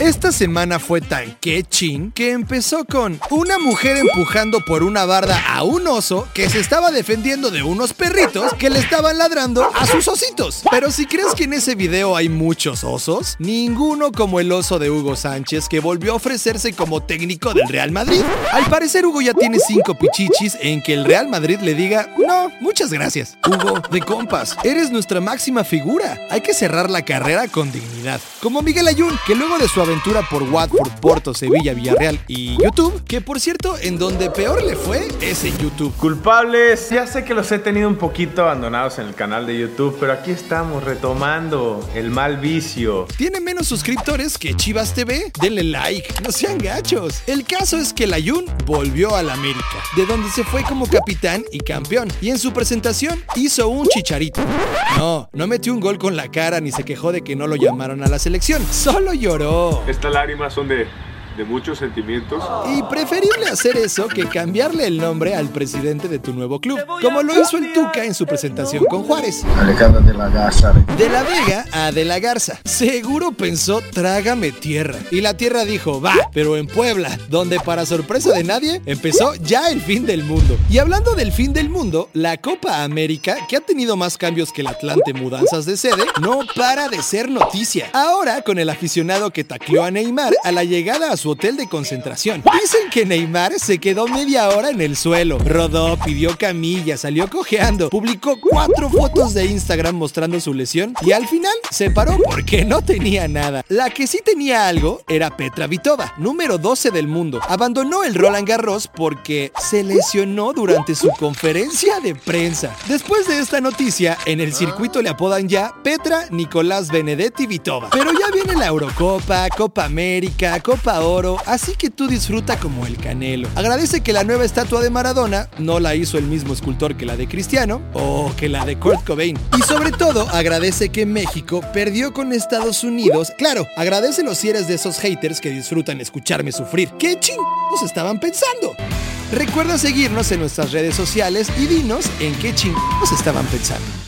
Esta semana fue tan quechín que empezó con una mujer empujando por una barda a un oso que se estaba defendiendo de unos perritos que le estaban ladrando a sus ositos. Pero si crees que en ese video hay muchos osos, ninguno como el oso de Hugo Sánchez que volvió a ofrecerse como técnico del Real Madrid. Al parecer Hugo ya tiene cinco pichichis en que el Real Madrid le diga, no, muchas gracias. Hugo, de compas, eres nuestra máxima figura. Hay que cerrar la carrera con dignidad. Como Miguel Ayun, que luego de su aventura por Watford, Porto, Sevilla, Villarreal y YouTube, que por cierto, en donde peor le fue es en YouTube. Culpables, ya sé que los he tenido un poquito abandonados en el canal de YouTube, pero aquí estamos retomando el mal vicio. Tiene menos suscriptores que Chivas TV. Denle like, no sean gachos. El caso es que el Ayun volvió a la América, de donde se fue como capitán y campeón, y en su presentación hizo un chicharito. No, no metió un gol con la cara ni se quejó de que no lo llamaron a la selección, solo lloró. Estas lágrimas son de, de muchos sentimientos. Y preferible hacer eso que cambiarle el nombre al presidente de tu nuevo club, como lo hizo el Tuca en su presentación con Juárez. Alejandra de la Garza. De la Vega a De la Garza. Seguro pensó, trágame tierra. Y la tierra dijo, va, pero en Puebla, donde para sorpresa de nadie, empezó ya el fin del mundo. Y hablando del fin del mundo, la Copa América, que ha tenido más cambios que el Atlante mudanzas de sede, no para de ser noticia. Ahora con el aficionado que tacleó a Neymar a la llegada a su hotel de concentración. Dicen que Neymar se quedó media hora en el suelo. Rodó, pidió camilla, salió cojeando, publicó cuatro fotos de Instagram mostrando su lesión y al final se paró porque no tenía nada. La que sí tenía algo era Petra Vitova, número 12 del mundo. Abandonó el Roland Garros porque se lesionó durante su conferencia de prensa. Después de esta noticia, en el circuito le apodan ya Petra Nicolás Benedetti Vitova. Pero ya viene la Eurocopa, Copa América, Copa Oro, así que tú disfruta como el Canelo. Agradece que la nueva estatua de Maradona no la hizo el mismo escultor que la de Cristiano o que la de Kurt Cobain. Y sobre todo, agradece que México perdió con Estados Unidos. Claro, agradecelo si eres de esos haters que disfrutan escucharme sufrir. ¿Qué chingados estaban pensando? Recuerda seguirnos en nuestras redes sociales y dinos en qué chingados estaban pensando.